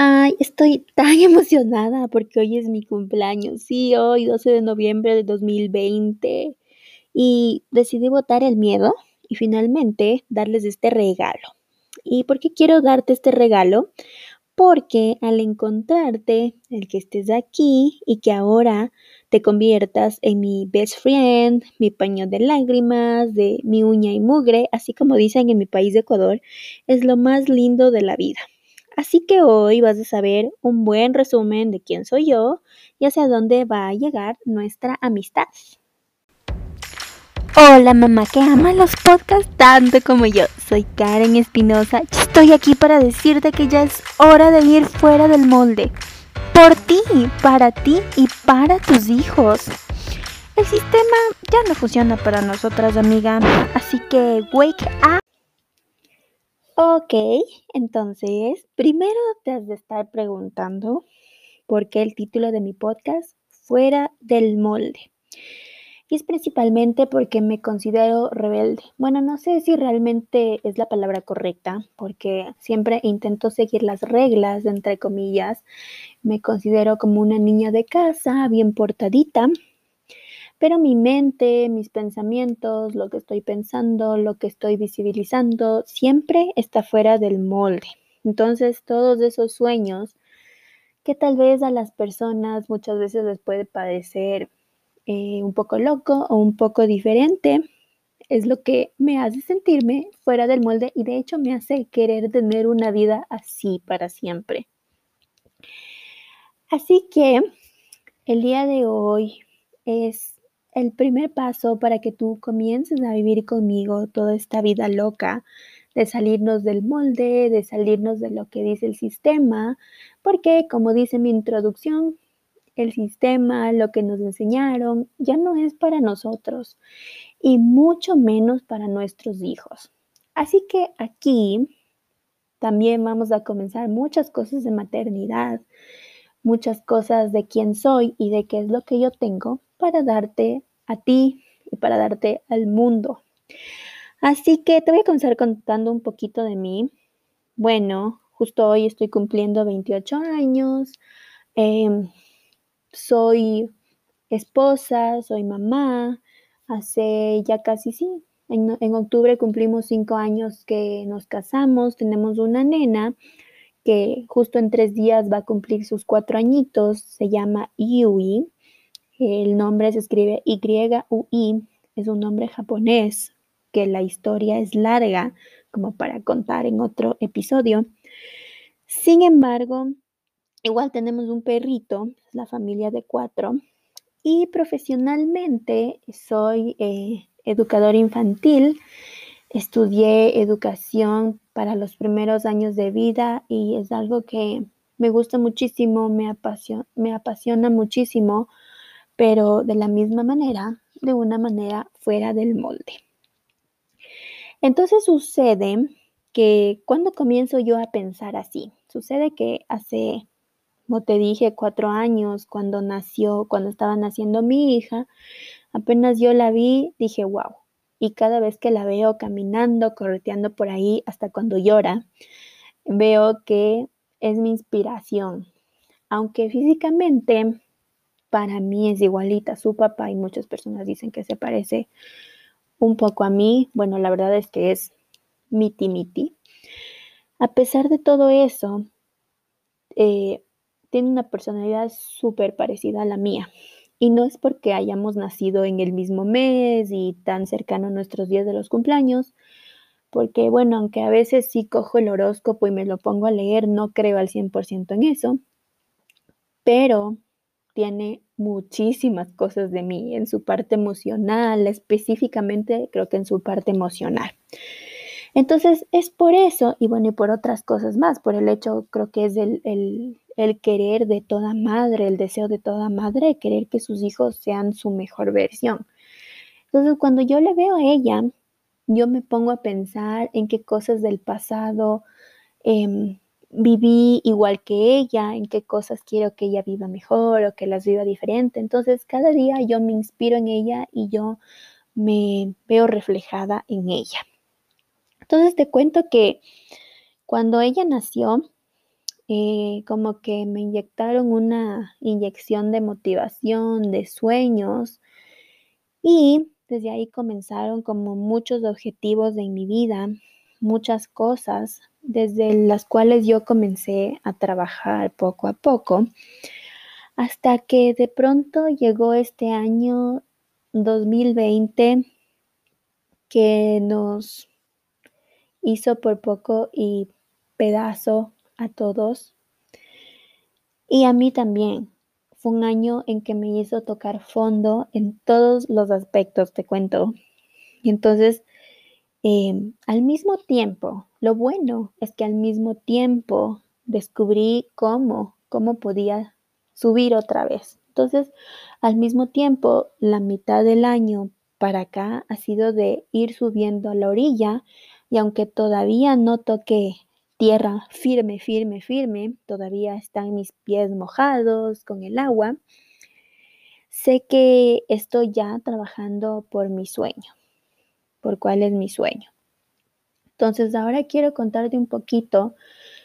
Ay, estoy tan emocionada porque hoy es mi cumpleaños. Sí, hoy 12 de noviembre de 2020. Y decidí votar el miedo y finalmente darles este regalo. ¿Y por qué quiero darte este regalo? Porque al encontrarte, el que estés aquí y que ahora te conviertas en mi best friend, mi paño de lágrimas, de mi uña y mugre, así como dicen en mi país de Ecuador, es lo más lindo de la vida. Así que hoy vas a saber un buen resumen de quién soy yo y hacia dónde va a llegar nuestra amistad. Hola mamá que ama los podcasts tanto como yo. Soy Karen Espinosa. Estoy aquí para decirte que ya es hora de ir fuera del molde. Por ti, para ti y para tus hijos. El sistema ya no funciona para nosotras, amiga. Así que wake up. Ok, entonces, primero te has de estar preguntando por qué el título de mi podcast, Fuera del molde. Y es principalmente porque me considero rebelde. Bueno, no sé si realmente es la palabra correcta, porque siempre intento seguir las reglas, entre comillas. Me considero como una niña de casa, bien portadita, pero mi mente, mis pensamientos, lo que estoy pensando, lo que estoy visibilizando, siempre está fuera del molde. Entonces, todos esos sueños que tal vez a las personas muchas veces les puede parecer eh, un poco loco o un poco diferente, es lo que me hace sentirme fuera del molde y de hecho me hace querer tener una vida así para siempre. Así que el día de hoy es el primer paso para que tú comiences a vivir conmigo toda esta vida loca de salirnos del molde, de salirnos de lo que dice el sistema, porque como dice mi introducción, el sistema, lo que nos enseñaron, ya no es para nosotros y mucho menos para nuestros hijos. Así que aquí también vamos a comenzar muchas cosas de maternidad, muchas cosas de quién soy y de qué es lo que yo tengo para darte a ti y para darte al mundo. Así que te voy a comenzar contando un poquito de mí. Bueno, justo hoy estoy cumpliendo 28 años. Em, soy esposa, soy mamá. Hace ya casi sí, en, en, octubre cumplimos cinco años que nos casamos. Tenemos una nena que justo en tres días va a cumplir sus cuatro añitos. Se llama Yui. El nombre se escribe Y-U-I, es un nombre japonés, que la historia es larga, como para contar en otro episodio. Sin embargo, igual tenemos un perrito, la familia de cuatro, y profesionalmente soy eh, educador infantil. Estudié educación para los primeros años de vida y es algo que me gusta muchísimo, me apasiona, me apasiona muchísimo pero de la misma manera, de una manera fuera del molde. Entonces sucede que cuando comienzo yo a pensar así, sucede que hace, como te dije, cuatro años, cuando nació, cuando estaba naciendo mi hija, apenas yo la vi, dije, wow. Y cada vez que la veo caminando, correteando por ahí, hasta cuando llora, veo que es mi inspiración. Aunque físicamente para mí es igualita a su papá y muchas personas dicen que se parece un poco a mí. Bueno, la verdad es que es miti miti. A pesar de todo eso, eh, tiene una personalidad súper parecida a la mía. Y no es porque hayamos nacido en el mismo mes y tan cercano a nuestros días de los cumpleaños, porque bueno, aunque a veces sí cojo el horóscopo y me lo pongo a leer, no creo al 100% en eso, pero tiene muchísimas cosas de mí en su parte emocional, específicamente creo que en su parte emocional. Entonces es por eso, y bueno, y por otras cosas más, por el hecho creo que es el, el querer de toda madre, el deseo de toda madre, querer que sus hijos sean su mejor versión. Entonces cuando yo le veo a ella, yo me pongo a pensar en qué cosas del pasado eh, viví igual que ella, en qué cosas quiero que ella viva mejor o que las viva diferente. Entonces, cada día yo me inspiro en ella y yo me veo reflejada en ella. Entonces, te cuento que cuando ella nació, eh, como que me inyectaron una inyección de motivación, de sueños y desde ahí comenzaron como muchos objetivos de mi vida, muchas cosas desde las cuales yo comencé a trabajar poco a poco, hasta que de pronto llegó este año 2020 que nos hizo por poco y pedazo a todos. Y a mí también. Fue un año en que me hizo tocar fondo en todos los aspectos, te cuento. Y entonces, em, al mismo tiempo, lo bueno es que al mismo tiempo descubrí cómo, cómo podía subir otra vez. Entonces, al mismo tiempo, la mitad del año para acá ha sido de ir subiendo a la orilla y aunque todavía no toqué tierra firme, firme, firme, todavía están mis pies mojados con el agua, sé que estoy ya trabajando por mi sueño, por cuál es mi sueño. Entonces ahora quiero contarte un poquito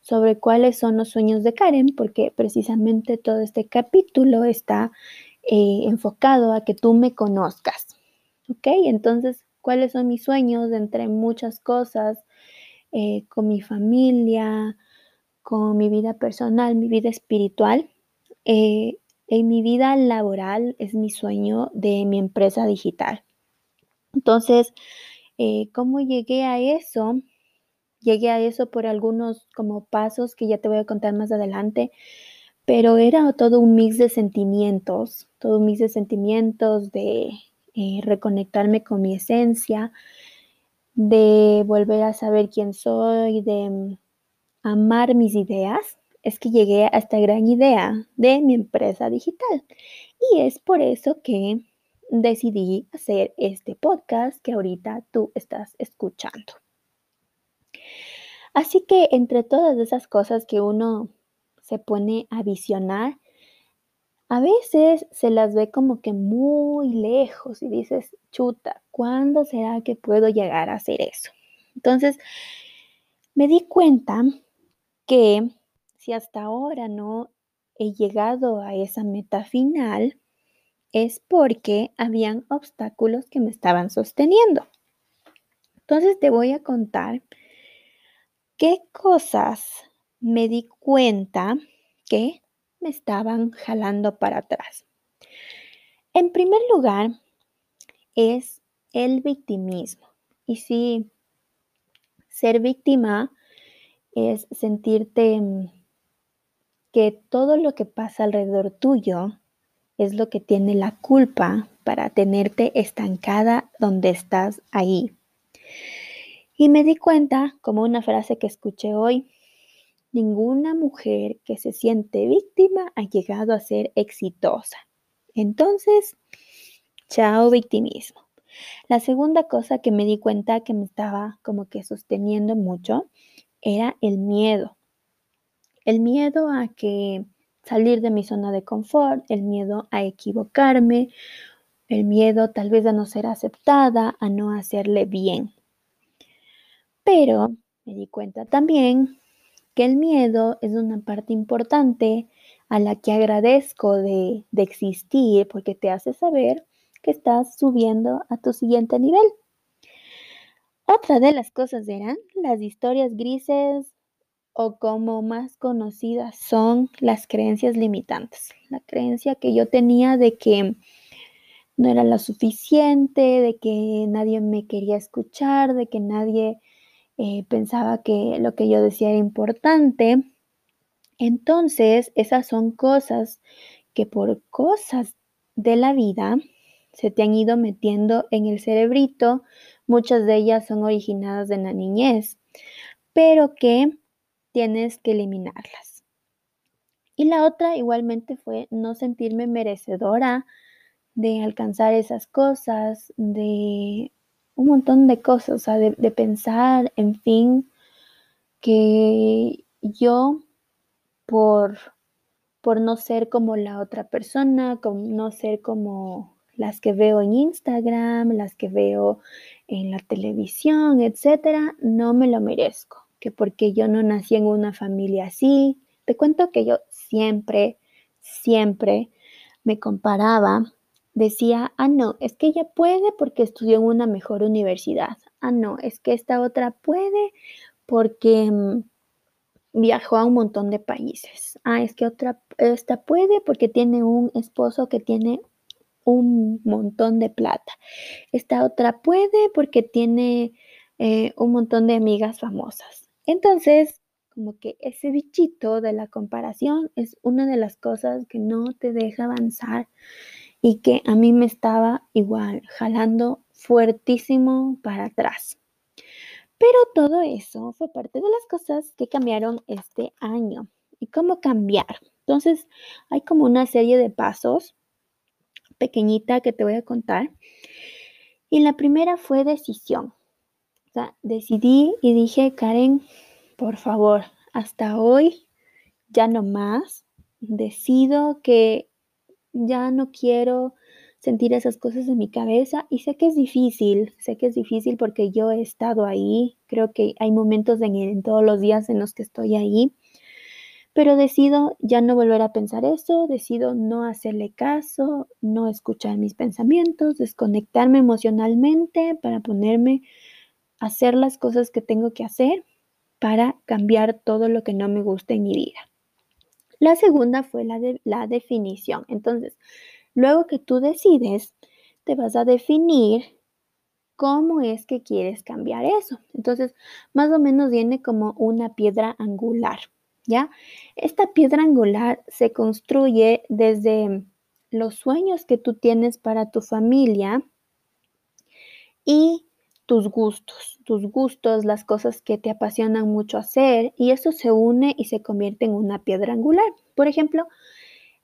sobre cuáles son los sueños de Karen, porque precisamente todo este capítulo está eh, enfocado a que tú me conozcas. ¿Ok? Entonces, ¿cuáles son mis sueños entre muchas cosas? Eh, con mi familia, con mi vida personal, mi vida espiritual. Eh, en mi vida laboral es mi sueño de mi empresa digital. Entonces, eh, ¿cómo llegué a eso? Llegué a eso por algunos como pasos que ya te voy a contar más adelante, pero era todo un mix de sentimientos, todo un mix de sentimientos de reconectarme con mi esencia, de volver a saber quién soy, de mm, amar mis ideas, es que llegué a esta gran idea de mi empresa digital. Y es por eso que decidí hacer este podcast que ahorita tú estás escuchando. Así que entre todas esas cosas que uno se pone a visionar, a veces se las ve como que muy lejos y dices, chuta, ¿cuándo será que puedo llegar a hacer eso? Entonces, me di cuenta que si hasta ahora no he llegado a esa meta final, es porque habían obstáculos que me estaban sosteniendo. Entonces te voy a contar qué cosas me di cuenta que me estaban jalando para atrás. En primer lugar, es el victimismo. Y si ser víctima es sentirte mm, que todo lo que pasa alrededor tuyo es lo que tiene la culpa para tenerte estancada donde estás ahí. Y me di cuenta, como una frase que escuché hoy, ninguna mujer que se siente víctima ha llegado a ser exitosa. Entonces, chao victimismo. La segunda cosa que me di cuenta que me estaba como que sosteniendo mucho era el miedo. El miedo a que salir de mi zona de confort, el miedo a equivocarme, el miedo tal vez a no ser aceptada, a no hacerle bien. Pero me di cuenta también que el miedo es una parte importante a la que agradezco de, existir porque te hace saber que estás subiendo a tu siguiente nivel. Otra de las cosas eran las historias grises o como más conocidas son las creencias limitantes. La creencia que yo tenía de que no era lo suficiente, de que nadie me quería escuchar, de que nadie eh, pensaba que lo que yo decía era importante. Entonces, esas son cosas que por cosas de la vida se te han ido metiendo en el cerebrito. Muchas de ellas son originadas de la niñez, pero que tienes que eliminarlas. Y la otra igualmente fue no sentirme merecedora de alcanzar esas cosas, de un montón de cosas, o sea, de, pensar, en fin, que yo por, por no ser como la otra persona, con no ser como las que veo en Instagram, las que veo en la televisión, etcétera, no me lo merezco. Que porque yo no nací en una familia así, Te cuento que yo siempre, siempre me comparaba, decía, ah, no, es que ella puede porque estudió en una mejor universidad. Ah, no, es que esta otra puede porque mm, viajó a un montón de países. Ah, es que otra, esta puede porque tiene un esposo que tiene un montón de plata. Esta otra puede porque tiene eh, un montón de amigas famosas. Entonces, como que ese bichito de la comparación es una de las cosas que no te deja avanzar y que a mí me estaba igual jalando fuertísimo para atrás. Pero todo eso fue parte de las cosas que cambiaron este año. ¿Y cómo cambiar? Entonces, hay como una serie de pasos pequeñita que te voy a contar. Y la primera fue decisión. O sea, decidí y dije, Karen, por favor, hasta hoy ya no más. Decido que ya no quiero sentir esas cosas en mi cabeza y sé que es difícil, sé que es difícil porque yo he estado ahí, creo que hay momentos en, en todos los días en los que estoy ahí, pero decido ya no volver a pensar eso, decido no hacerle caso, no escuchar mis pensamientos, desconectarme emocionalmente para ponerme a hacer las cosas que tengo que hacer para cambiar todo lo que no me gusta en mi vida. La segunda fue la de la definición. Entonces, luego que tú decides, te vas a definir cómo es que quieres cambiar eso. Entonces, más o menos viene como una piedra angular, ¿ya? Esta piedra angular se construye desde los sueños que tú tienes para tu familia y tus gustos, tus gustos, las cosas que te apasionan mucho hacer y eso se une y se convierte en una piedra angular. Por ejemplo,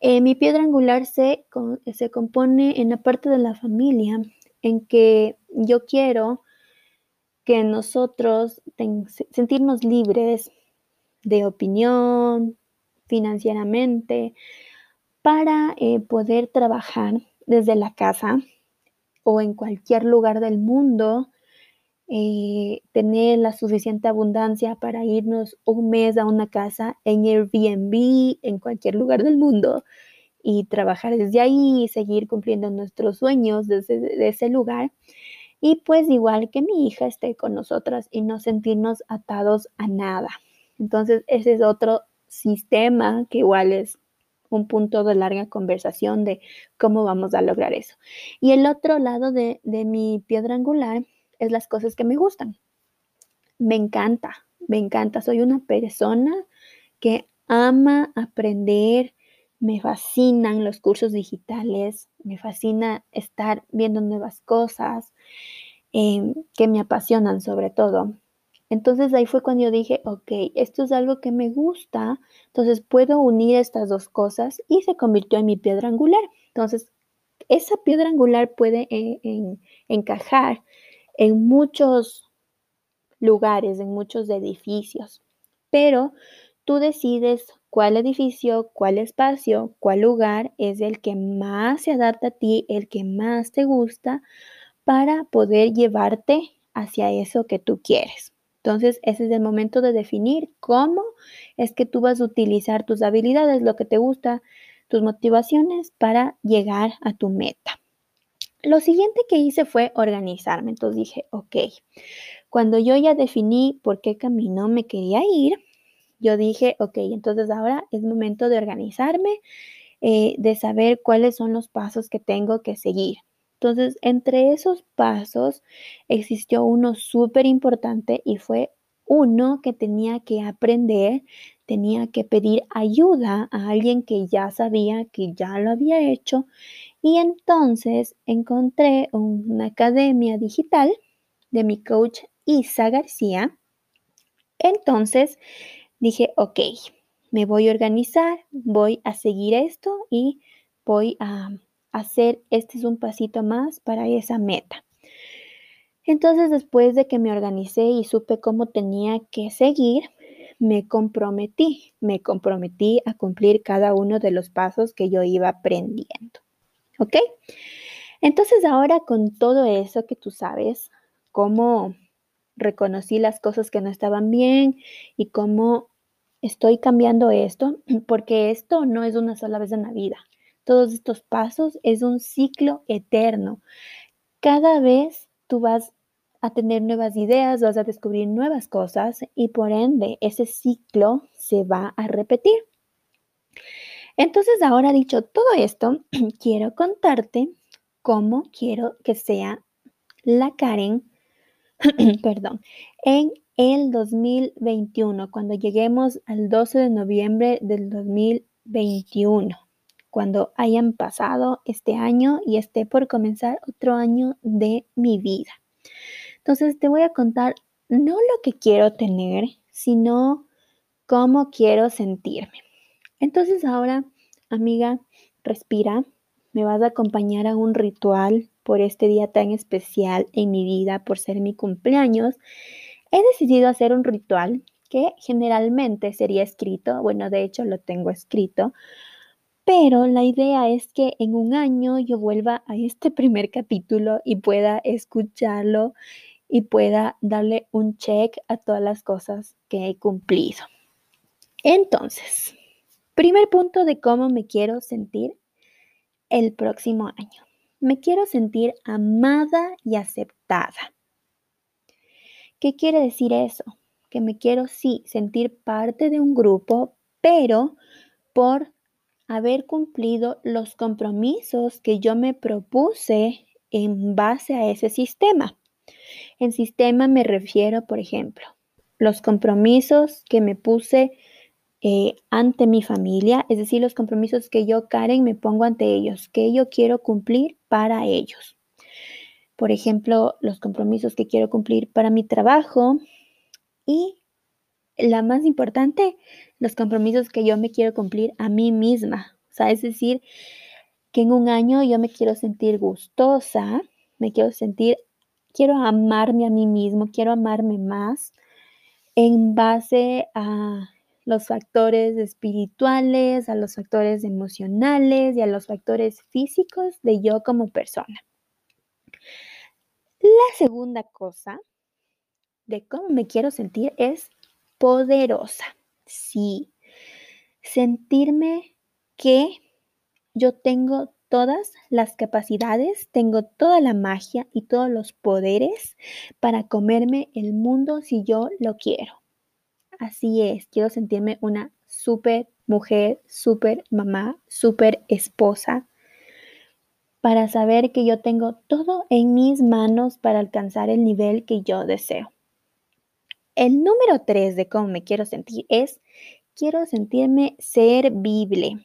eh, mi piedra angular se, se compone en la parte de la familia en que yo quiero que nosotros sentirnos libres de opinión, financieramente, para eh, poder trabajar desde la casa o en cualquier lugar del mundo eh, tener la suficiente abundancia para irnos un mes a una casa en Airbnb, en cualquier lugar del mundo, y trabajar desde ahí y seguir cumpliendo nuestros sueños desde ese lugar. Y pues igual que mi hija esté con nosotras y no sentirnos atados a nada. Entonces ese es otro sistema que igual es un punto de larga conversación de cómo vamos a lograr eso. Y el otro lado de, de mi piedra angular es las cosas que me gustan. Me encanta, me encanta. Soy una persona que ama aprender, me fascinan los cursos digitales, me fascina estar viendo nuevas cosas em, que me apasionan sobre todo. Entonces ahí fue cuando yo dije, ok, esto es algo que me gusta, entonces puedo unir estas dos cosas y se convirtió en mi piedra angular. Entonces, esa piedra angular puede eh, encajar en muchos lugares, en muchos edificios, pero tú decides cuál edificio, cuál espacio, cuál lugar es el que más se adapta a ti, el que más te gusta para poder llevarte hacia eso que tú quieres. Entonces, ese es el momento de definir cómo es que tú vas a utilizar tus habilidades, lo que te gusta, tus motivaciones para llegar a tu meta. Lo siguiente que hice fue organizarme. Entonces dije, ok, cuando yo ya definí por qué camino me quería ir, yo dije, ok, entonces ahora es momento de organizarme, eh, de saber cuáles son los pasos que tengo que seguir. Entonces, entre esos pasos existió uno súper importante y fue uno que tenía que aprender, tenía que pedir ayuda a alguien que ya sabía, que ya lo había hecho y entonces encontré una academia digital de mi coach Isa García. Entonces dije, ok, me voy a organizar, voy a seguir esto y voy a hacer, este es un pasito más para esa meta. Entonces después de que me organicé y supe cómo tenía que seguir, me comprometí, me comprometí a cumplir cada uno de los pasos que yo iba aprendiendo. ¿Ok? Entonces ahora con todo eso que tú sabes, cómo reconocí las cosas que no estaban bien y cómo estoy cambiando esto porque esto no es una sola vez en la vida. Todos estos pasos es un ciclo eterno. Cada vez tú vas a tener nuevas ideas, vas a descubrir nuevas cosas y por ende ese ciclo se va a repetir. Entonces ahora dicho todo esto, quiero contarte cómo quiero que sea la Karen, perdón, en el 2021, cuando lleguemos al 12 de noviembre del 2021, cuando hayan pasado este año y esté por comenzar otro año de mi vida. Entonces te voy a contar no lo que quiero tener, sino cómo quiero sentirme. Entonces ahora, amiga, respira, me vas a acompañar a un ritual por este día tan especial en mi vida, por ser mi cumpleaños. He decidido hacer un ritual que generalmente sería escrito, bueno, de hecho lo tengo escrito, pero la idea es que en un año yo vuelva a este primer capítulo y pueda escucharlo y pueda darle un check a todas las cosas que he cumplido. Entonces, primer punto de cómo me quiero sentir el próximo año. Me quiero sentir amada y aceptada. ¿Qué quiere decir eso? Que me quiero sí sentir parte de un grupo, pero por haber cumplido los compromisos que yo me propuse en base a ese sistema. En sistema me refiero, por ejemplo, los compromisos que me puse eh, ante mi familia, es decir, los compromisos que yo, Karen, me pongo ante ellos, que yo quiero cumplir para ellos por ejemplo, los compromisos que quiero cumplir para mi trabajo y la más importante, los compromisos que yo me quiero cumplir a mí misma. O sea, es decir, que en un año yo me quiero sentir gustosa, me quiero sentir, quiero amarme a mí mismo, quiero amarme más en base a los factores espirituales, a los factores emocionales y a los factores físicos de yo como persona. La segunda cosa de cómo me quiero sentir es poderosa. Sí, sentirme que yo tengo todas las capacidades, tengo toda la magia y todos los poderes para comerme el mundo si yo lo quiero. Así es, quiero sentirme una súper mujer, súper mamá, súper esposa, para saber que yo tengo todo en mis manos para alcanzar el nivel que yo deseo. El número tres de cómo me quiero sentir es, quiero sentirme servible.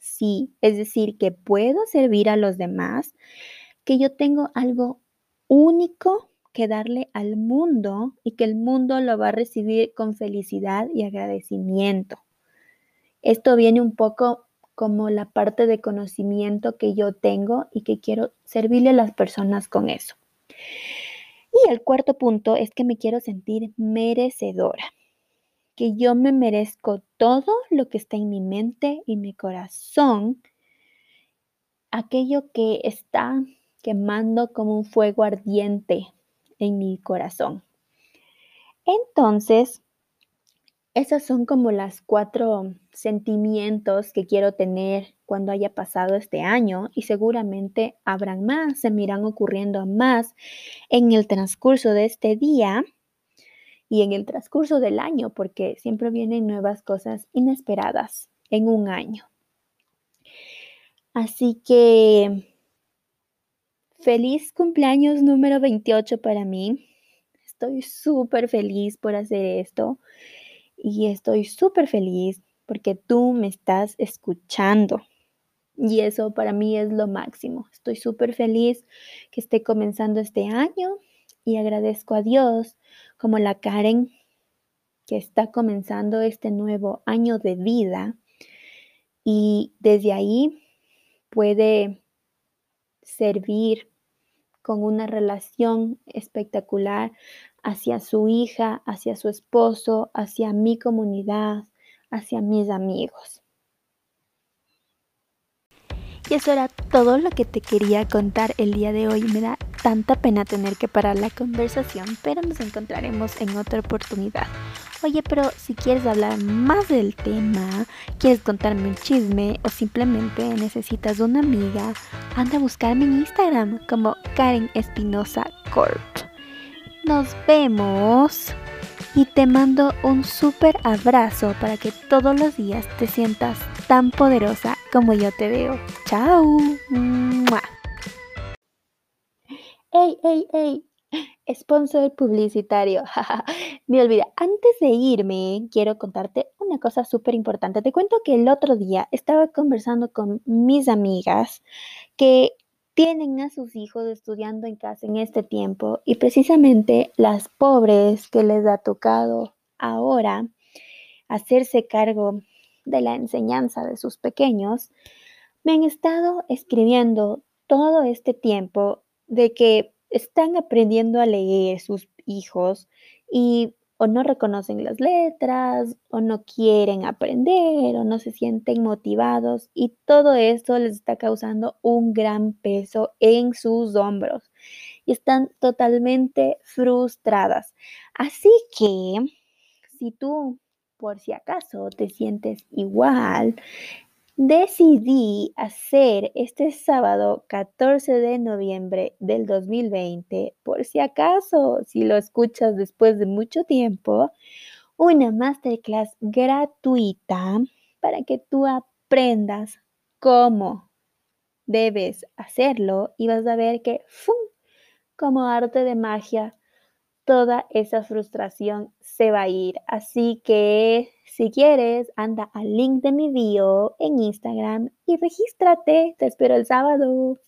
Sí, es decir, que puedo servir a los demás, que yo tengo algo único que darle al mundo y que el mundo lo va a recibir con felicidad y agradecimiento. Esto viene un poco como la parte de conocimiento que yo tengo y que quiero servirle a las personas con eso. Y el cuarto punto es que me quiero sentir merecedora, que yo me merezco todo lo que está en mi mente y mi corazón, aquello que está quemando como un fuego ardiente en mi corazón. Entonces, esos son como las cuatro sentimientos que quiero tener cuando haya pasado este año y seguramente habrán más, se me irán ocurriendo más en el transcurso de este día y en el transcurso del año, porque siempre vienen nuevas cosas inesperadas en un año. Así que feliz cumpleaños número 28 para mí. Estoy súper feliz por hacer esto y estoy súper feliz porque tú me estás escuchando. Y eso para mí es lo máximo. Estoy súper feliz que esté comenzando este año y agradezco a Dios como la Karen que está comenzando este nuevo año de vida y desde ahí puede servir con una relación espectacular hacia su hija, hacia su esposo, hacia mi comunidad, hacia mis amigos. Y eso era todo lo que te quería contar el día de hoy. Me da tanta pena tener que parar la conversación, pero nos encontraremos en otra oportunidad. Oye, pero si quieres hablar más del tema, quieres contarme un chisme o simplemente necesitas una amiga, anda a buscarme en Instagram como Karen Espinosa Corp. Nos vemos y te mando un súper abrazo para que todos los días te sientas tan poderosa como yo te veo. ¡Chao! ¡Ey, ey, ey! Sponsor publicitario. Me olvida. Antes de irme, quiero contarte una cosa súper importante. Te cuento que el otro día estaba conversando con mis amigas que tienen a sus hijos estudiando en casa en este tiempo y precisamente las pobres que les ha tocado ahora hacerse cargo de la enseñanza de sus pequeños, me han estado escribiendo todo este tiempo de que están aprendiendo a leer sus hijos y o no reconocen las letras, o no quieren aprender, o no se sienten motivados, y todo esto les está causando un gran peso en sus hombros y están totalmente frustradas. Así que, si tú, por si acaso, te sientes igual, Decidí hacer este sábado 14 de noviembre del 2020, por si acaso, si lo escuchas después de mucho tiempo, una masterclass gratuita para que tú aprendas cómo debes hacerlo y vas a ver que, ¡fum! como arte de magia, toda esa frustración se va a ir. Así que si quieres, anda al link de mi bio en Instagram y regístrate. Te espero el sábado.